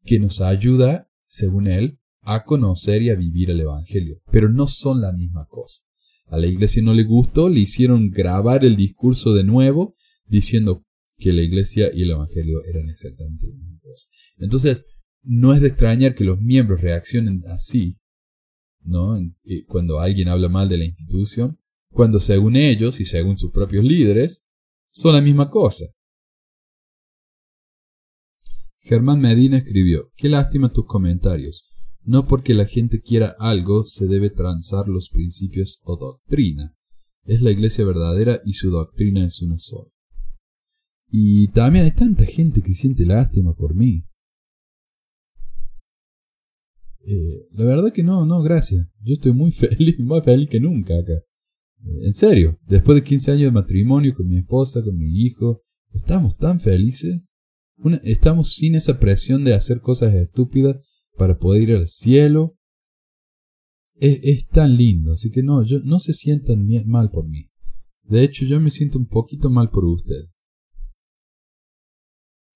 que nos ayuda, según él, a conocer y a vivir el Evangelio, pero no son la misma cosa. A la Iglesia no le gustó, le hicieron grabar el discurso de nuevo, diciendo que la iglesia y el evangelio eran exactamente la misma cosa. Entonces, no es de extrañar que los miembros reaccionen así, ¿no? Cuando alguien habla mal de la institución, cuando según ellos y según sus propios líderes, son la misma cosa. Germán Medina escribió, qué lástima tus comentarios. No porque la gente quiera algo se debe transar los principios o doctrina. Es la iglesia verdadera y su doctrina es una sola. Y también hay tanta gente que siente lástima por mí. Eh, la verdad que no, no, gracias. Yo estoy muy feliz, más feliz que nunca acá. En serio, después de 15 años de matrimonio con mi esposa, con mi hijo, estamos tan felices. estamos sin esa presión de hacer cosas estúpidas para poder ir al cielo. Es, es tan lindo, así que no, yo, no se sientan mal por mí. De hecho, yo me siento un poquito mal por ustedes.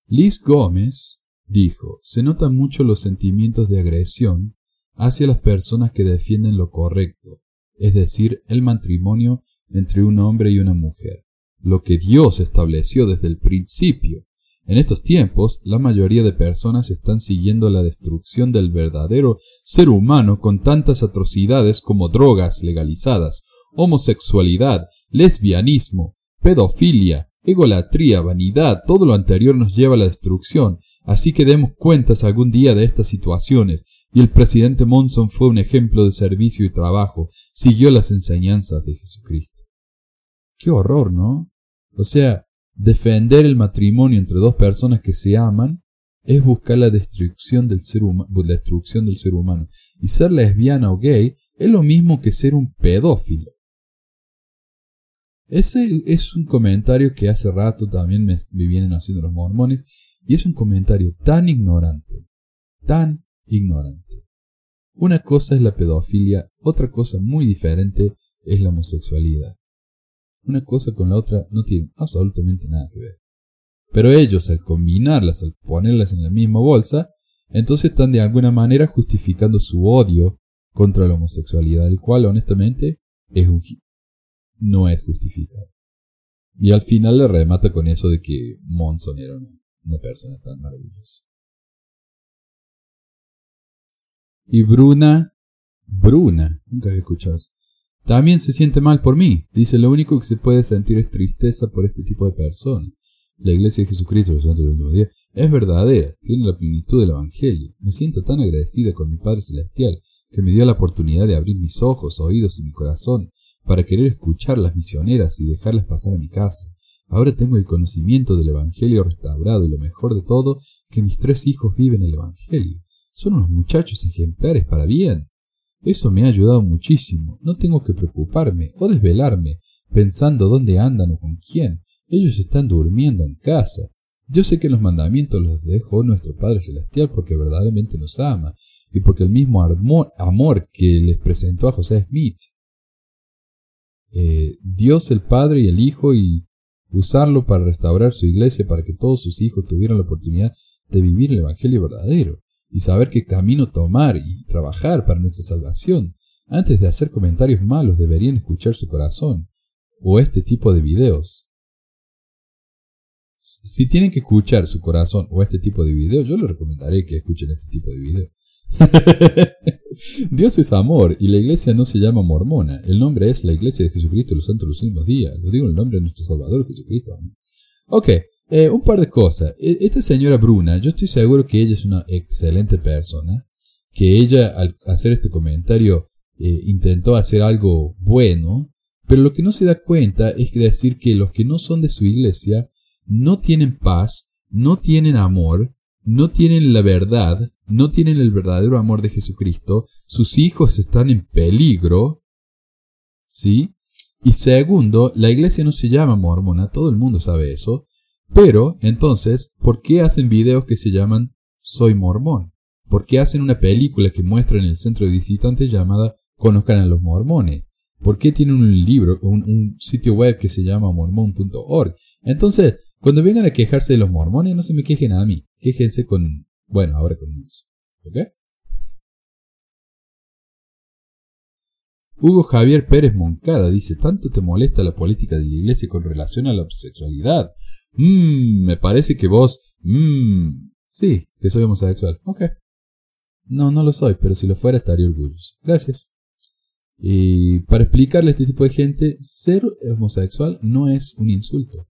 Liz Gómez dijo, se notan mucho los sentimientos de agresión hacia las personas que defienden lo correcto, es decir, el matrimonio entre un hombre y una mujer, lo que Dios estableció desde el principio. En estos tiempos, la mayoría de personas están siguiendo la destrucción del verdadero ser humano con tantas atrocidades como drogas legalizadas, homosexualidad, lesbianismo, pedofilia, Egolatría, vanidad, todo lo anterior nos lleva a la destrucción, así que demos cuentas algún día de estas situaciones, y el presidente Monson fue un ejemplo de servicio y trabajo, siguió las enseñanzas de Jesucristo. Qué horror, ¿no? O sea, defender el matrimonio entre dos personas que se aman es buscar la destrucción del ser, la destrucción del ser humano. Y ser lesbiana o gay es lo mismo que ser un pedófilo. Ese es un comentario que hace rato también me, vienen haciendo los mormones y es un comentario tan ignorante, tan ignorante. Una cosa es la pedofilia, otra cosa muy diferente es la homosexualidad. Una cosa con la otra no tienen absolutamente nada que ver. Pero ellos al combinarlas, al ponerlas en la misma bolsa, entonces están de alguna manera justificando su odio contra la homosexualidad, el cual honestamente no es justificado. Y al final le remata con eso de que Monson era una, persona tan maravillosa. Y Bruna, Bruna, nunca había escuchado eso. También se siente mal por mí. Dice, lo único que se puede sentir es tristeza por este tipo de personas. La iglesia de Jesucristo, de Es verdadera, tiene la plenitud del Evangelio. Me siento tan agradecida con mi Padre Celestial que me dio la oportunidad de abrir mis ojos, oídos y mi corazón para querer escuchar las misioneras y dejarlas pasar a mi casa. Ahora tengo el conocimiento del Evangelio restaurado y lo mejor de todo, que mis tres hijos viven el Evangelio. Son unos muchachos ejemplares para bien. Eso me ha ayudado muchísimo. No tengo que preocuparme o desvelarme pensando dónde andan o con quién. Ellos están durmiendo en casa. Yo sé que los mandamientos los dejó nuestro Padre Celestial porque verdaderamente nos ama y porque el mismo amor que les presentó a José Smith. Eh, Dios el Padre y el Hijo y usarlo para restaurar su iglesia para que todos sus hijos tuvieran la oportunidad de vivir el Evangelio verdadero y saber qué camino tomar y trabajar para nuestra salvación. Antes de hacer comentarios malos deberían escuchar su corazón o este tipo de videos. Si tienen que escuchar su corazón o este tipo de videos, yo les recomendaré que escuchen este tipo de videos. Dios es amor y la iglesia no se llama mormona. El nombre es la iglesia de Jesucristo los santos de los últimos días. Lo digo en el nombre de nuestro Salvador Jesucristo. Ok, eh, un par de cosas. E, esta señora Bruna, yo estoy seguro que ella es una excelente persona. Que ella al hacer este comentario eh, intentó hacer algo bueno. Pero lo que no se da cuenta es que decir que los que no son de su iglesia no tienen paz, no tienen amor, no tienen la verdad, no tienen el verdadero amor de Jesucristo, sus hijos están en peligro, ¿sí? Y segundo, la iglesia no se llama mormona, todo el mundo sabe eso, pero entonces, ¿por qué hacen videos que se llaman Soy mormón? ¿Por qué hacen una película que muestra en el centro de visitantes llamada Conozcan a los mormones? ¿Por qué tienen un libro, un, un sitio web que se llama mormon.org? Entonces, cuando vengan a quejarse de los mormones, no se me quejen a mí, quejense con bueno, ahora con eso. ¿Ok? Hugo Javier Pérez Moncada dice, ¿tanto te molesta la política de la iglesia con relación a la homosexualidad? Mmm, me parece que vos... Mmm, sí, que soy homosexual. Ok. No, no lo soy, pero si lo fuera estaría orgulloso. Gracias. Y para explicarle a este tipo de gente, ser homosexual no es un insulto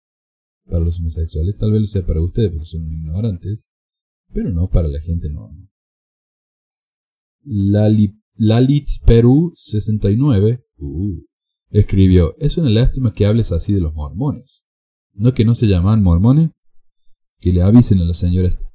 para los homosexuales. Tal vez lo sea para ustedes porque son ignorantes pero no para la gente normal. Lalit Perú 69 uh, escribió, es una lástima que hables así de los mormones. ¿No que no se llaman mormones? Que le avisen a la señora esta.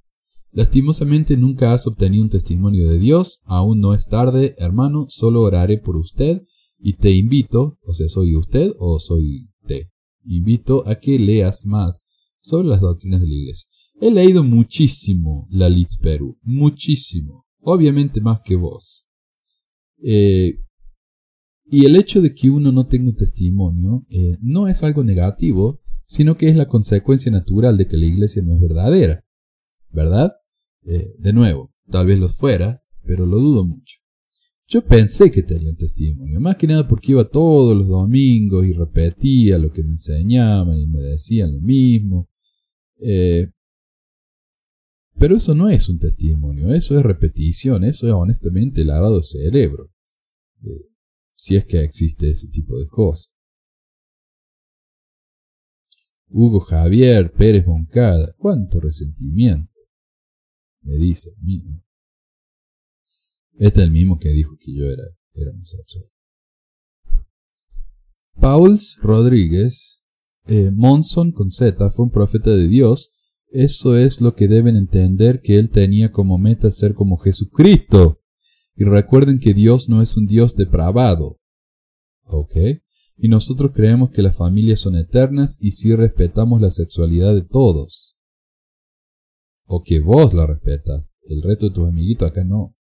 Lastimosamente nunca has obtenido un testimonio de Dios, aún no es tarde, hermano, solo oraré por usted y te invito, o sea, soy usted o soy te, invito a que leas más sobre las doctrinas de la iglesia. He leído muchísimo la Lit Perú, muchísimo, obviamente más que vos. Eh, y el hecho de que uno no tenga un testimonio eh, no es algo negativo, sino que es la consecuencia natural de que la iglesia no es verdadera. ¿Verdad? Eh, de nuevo, tal vez los fuera, pero lo dudo mucho. Yo pensé que tenía un testimonio, más que nada porque iba todos los domingos y repetía lo que me enseñaban y me decían lo mismo. Eh, pero eso no es un testimonio, eso es repetición, eso es honestamente lavado cerebro. Eh, si es que existe ese tipo de cosas. Hugo Javier Pérez Moncada, cuánto resentimiento. Me dice a mí. Este es el mismo que dijo que yo era, era homosexual. Pauls Rodríguez, eh, Monson con Z, fue un profeta de Dios eso es lo que deben entender que Él tenía como meta ser como Jesucristo. Y recuerden que Dios no es un Dios depravado. ¿Ok? Y nosotros creemos que las familias son eternas y sí respetamos la sexualidad de todos. O que vos la respetas. El resto de tus amiguitos acá no.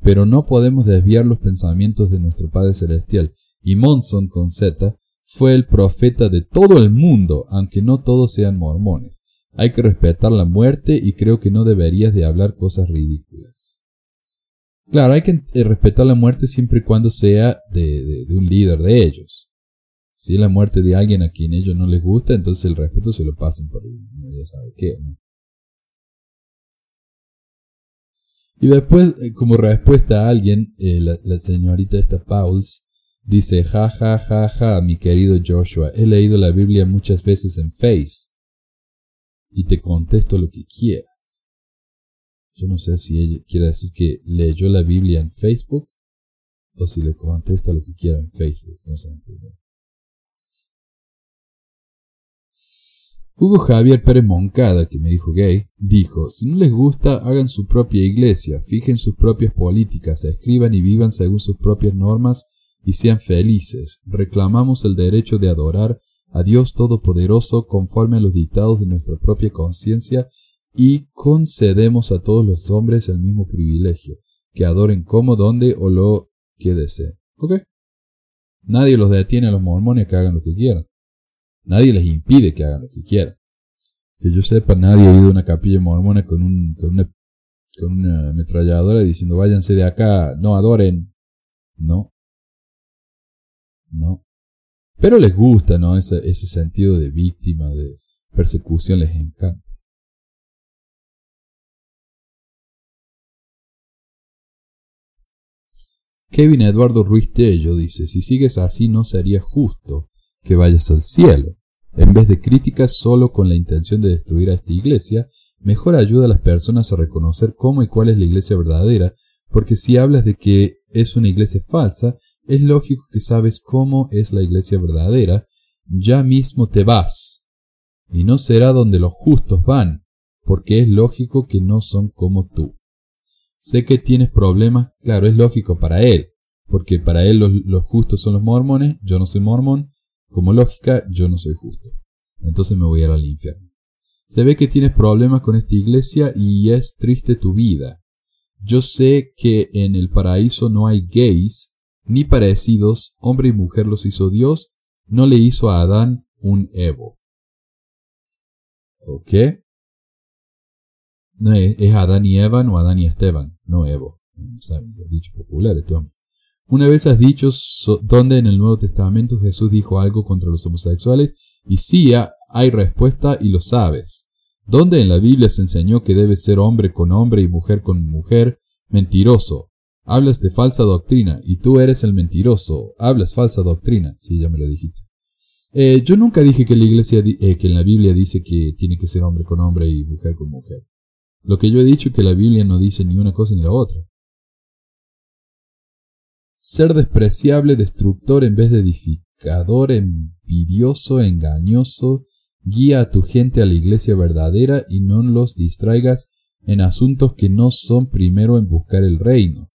Pero no podemos desviar los pensamientos de nuestro Padre Celestial. Y Monson con Z fue el profeta de todo el mundo, aunque no todos sean mormones. Hay que respetar la muerte y creo que no deberías de hablar cosas ridículas. Claro, hay que eh, respetar la muerte siempre y cuando sea de, un líder de ellos. Si es la muerte de alguien a quien ellos no les gusta, entonces el respeto se lo pasan por ya sabe qué. Y después, eh, como respuesta a alguien, eh, la, la, señorita esta Pauls dice, ja, ja, ja, ja, mi querido Joshua, he leído la Biblia muchas veces en Face y te contesto lo que quieras. Yo no sé si ella quiere decir que leyó la Biblia en Facebook o si le contesta lo que quiera en Facebook. No se entiende. Hugo Javier Pérez Moncada, que me dijo gay, dijo, si no les gusta, hagan su propia iglesia, fijen sus propias políticas, escriban y vivan según sus propias normas y sean felices. Reclamamos el derecho de adorar a Dios Todopoderoso conforme a los dictados de nuestra propia conciencia y concedemos a todos los hombres el mismo privilegio, que adoren como, donde o lo que deseen. ¿Ok? Nadie los detiene a los mormones que hagan lo que quieran. Nadie les impide que hagan lo que quieran. Que yo sepa, nadie ha ido a una capilla mormona con, un, con, una, con una ametralladora diciendo váyanse de acá, no adoren. No. No. Pero les gusta, ¿no? Ese, ese sentido de víctima, de persecución les encanta. Kevin Eduardo Ruiz Tello dice, si sigues así no sería justo que vayas al cielo. En vez de críticas solo con la intención de destruir a esta iglesia, mejor ayuda a las personas a reconocer cómo y cuál es la iglesia verdadera, porque si hablas de que es una iglesia falsa, es lógico que sabes cómo es la iglesia verdadera, ya mismo te vas. Y no será donde los justos van, porque es lógico que no son como tú. Sé que tienes problemas, claro, es lógico para él, porque para él los, justos son los mormones, yo no soy mormón, como lógica, yo no soy justo. Entonces me voy a ir al infierno. Se ve que tienes problemas con esta iglesia y es triste tu vida. Yo sé que en el paraíso no hay gays, ni parecidos, hombre y mujer los hizo Dios, no le hizo a Adán un Evo. ¿Ok? No es, Adán y Eva, no Adán y Esteban, no Evo. ¿Saben? dicho popular, este hombre. Una vez has dicho donde en el Nuevo Testamento Jesús dijo algo contra los homosexuales y sí hay respuesta y lo sabes. ¿Dónde en la Biblia se enseñó que debe ser hombre con hombre y mujer con mujer? Mentiroso. Hablas de falsa doctrina y tú eres el mentiroso. Hablas falsa doctrina. Sí, ya me lo dijiste. Eh, yo nunca dije que la iglesia, eh, que en la Biblia dice que tiene que ser hombre con hombre y mujer con mujer. Lo que yo he dicho es que la Biblia no dice ni una cosa ni la otra. Ser despreciable, destructor en vez de edificador, envidioso, engañoso, guía a tu gente a la iglesia verdadera y no los distraigas en asuntos que no son primero en buscar el reino.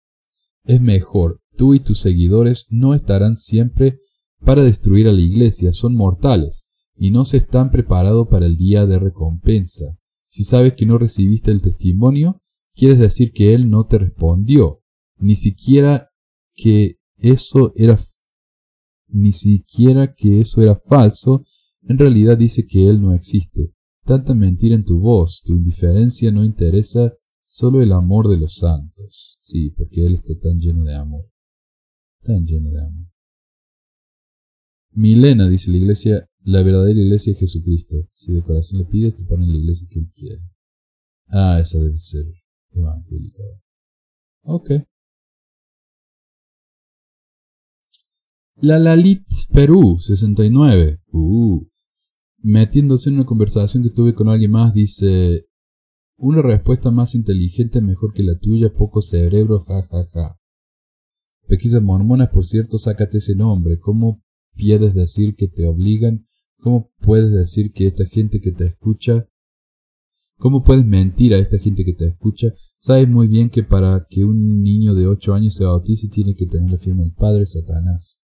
Es mejor, tú y tus seguidores no estarán siempre para destruir a la iglesia, son mortales, y no se están preparados para el día de recompensa. Si sabes que no recibiste el testimonio, quieres decir que él no te respondió, ni siquiera que eso era ni siquiera que eso era falso, en realidad dice que Él no existe. Tanta mentira en tu voz, tu indiferencia no interesa solo el amor de los santos. Sí, porque Él está tan lleno de amor. Tan lleno de amor. Milena, dice la iglesia, la verdadera iglesia es Jesucristo. Si de corazón le pides, te ponen la iglesia que Él quiere. Ah, esa debe ser evangélica. Ok. La Lalit Perú, 69. Uh. Metiéndose en una conversación que tuve con alguien más, dice: Una respuesta más inteligente mejor que la tuya, poco cerebro, ja ja ja. Pequisas mormonas, por cierto, sácate ese nombre. ¿Cómo puedes decir que te obligan? ¿Cómo puedes decir que esta gente que te escucha ¿Cómo puedes mentir a esta gente que te escucha? Sabes muy bien que para que un niño de 8 años se bautice tiene que tener la firma del Padre Satanás.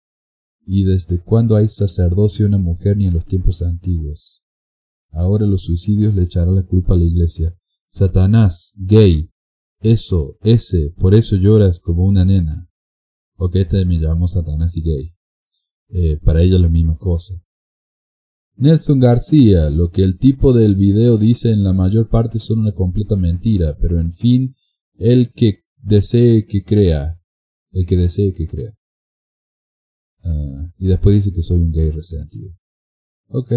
¿Y desde cuándo hay sacerdocio una mujer ni en los tiempos antiguos? Ahora los suicidios le echarán la culpa a la iglesia. Satanás, gay, eso, ese, por eso lloras como una nena. Ok, este me llamó Satanás y gay. Eh, para ella la misma cosa. Nelson García, lo que el tipo del video dice en la mayor parte son una completa mentira, pero en fin, el que desee que crea, el que desee que crea. Ah, y después dice que soy un gay resentido. Ok.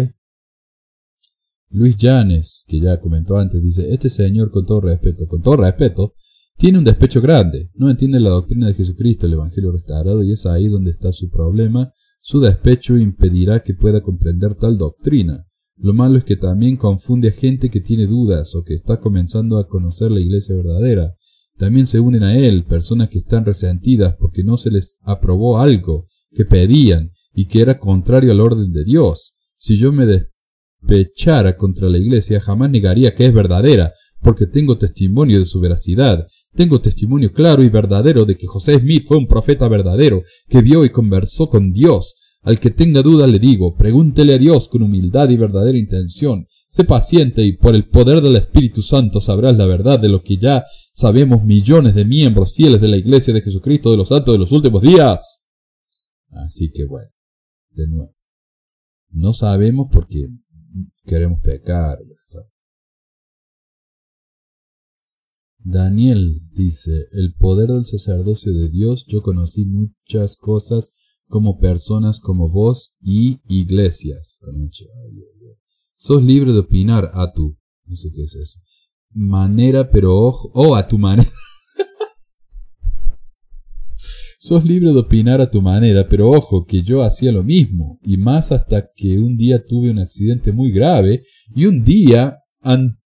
Luis Llanes, que ya comentó antes, dice, este señor con todo respeto, con todo respeto, tiene un despecho grande, no entiende la doctrina de Jesucristo, el Evangelio restaurado, y es ahí donde está su problema. Su despecho impedirá que pueda comprender tal doctrina. Lo malo es que también confunde a gente que tiene dudas o que está comenzando a conocer la iglesia verdadera. También se unen a él personas que están resentidas porque no se les aprobó algo que pedían y que era contrario al orden de Dios. Si yo me despechara contra la iglesia, jamás negaría que es verdadera, porque tengo testimonio de su veracidad. Tengo testimonio claro y verdadero de que José Smith fue un profeta verdadero, que vio y conversó con Dios. Al que tenga duda le digo, pregúntele a Dios con humildad y verdadera intención. Sé paciente y por el poder del Espíritu Santo sabrás la verdad de lo que ya sabemos millones de miembros fieles de la Iglesia de Jesucristo de los Santos de los últimos días. Así que bueno, de nuevo. No sabemos porque queremos pecar. Daniel dice, el poder del sacerdocio de Dios, yo conocí muchas cosas como personas como vos y iglesias. Sos libre de opinar a tu, no sé qué es eso, manera, pero ojo, oh, a tu manera. Sos libre de opinar a tu manera, pero ojo que yo hacía lo mismo, y más hasta que un día tuve un accidente muy grave, y un día an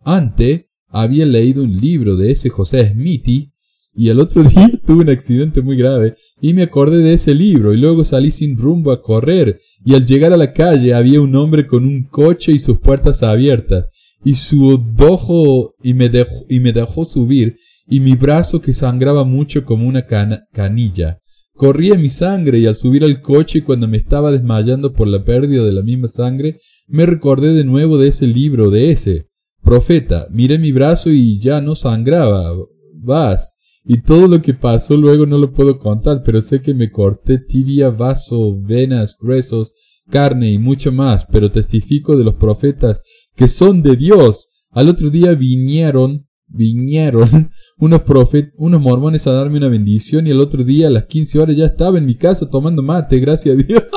ante había leído un libro de ese José Smithy, y el otro día tuve un accidente muy grave, y me acordé de ese libro, y luego salí sin rumbo a correr, y al llegar a la calle había un hombre con un coche y sus puertas abiertas, y su dojo, y me dejó, y me dejó subir, y mi brazo que sangraba mucho como una canilla. Corría mi sangre y al subir al coche cuando me estaba desmayando por la pérdida de la misma sangre, me recordé de nuevo de ese libro, de ese. Profeta, miré mi brazo y ya no sangraba. Vas. Y todo lo que pasó luego no lo puedo contar, pero sé que me corté tibia, vaso, venas, gruesos, carne y mucho más, pero testifico de los profetas que son de Dios. Al otro día vinieron, vinieron unos profet, unos mormones a darme una bendición y el otro día a las 15 horas ya estaba en mi casa tomando mate, gracias a Dios.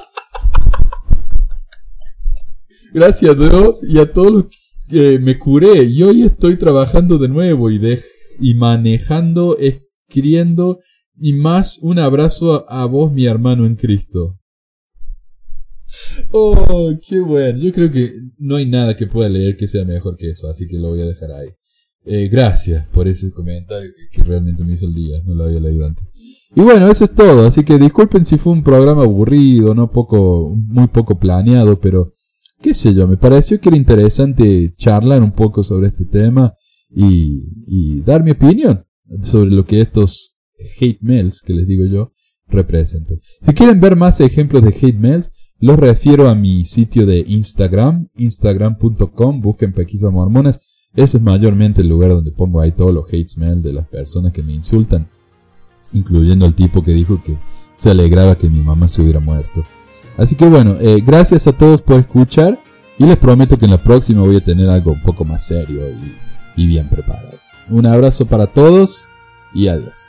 gracias a Dios y a todos los que me curé y hoy estoy trabajando de nuevo y, de, y manejando, escribiendo y más un abrazo a, vos mi hermano en Cristo. Oh, qué bueno. Yo creo que no hay nada que pueda leer que sea mejor que eso, así que lo voy a dejar ahí. Eh, gracias por ese comentario que, realmente me hizo el día, no lo había leído antes. Y bueno, eso es todo, así que disculpen si fue un programa aburrido, no poco, muy poco planeado, pero qué sé yo, me pareció que era interesante charlar un poco sobre este tema y, y dar mi opinión sobre lo que estos hate mails, que les digo yo, representan. Si quieren ver más ejemplos de hate mails, los refiero a mi sitio de Instagram, instagram.com, busquen Pequisa Mormonas. Ese es mayormente el lugar donde pongo ahí todos los hate mail de las personas que me insultan, incluyendo el tipo que dijo que se alegraba que mi mamá se hubiera muerto. Así que bueno, eh, gracias a todos por escuchar y les prometo que en la próxima voy a tener algo un poco más serio y bien preparado. Un abrazo para todos y adiós.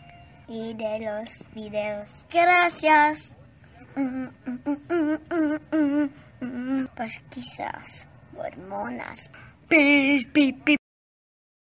y de los videos. Gracias. Pues quizás hormonas.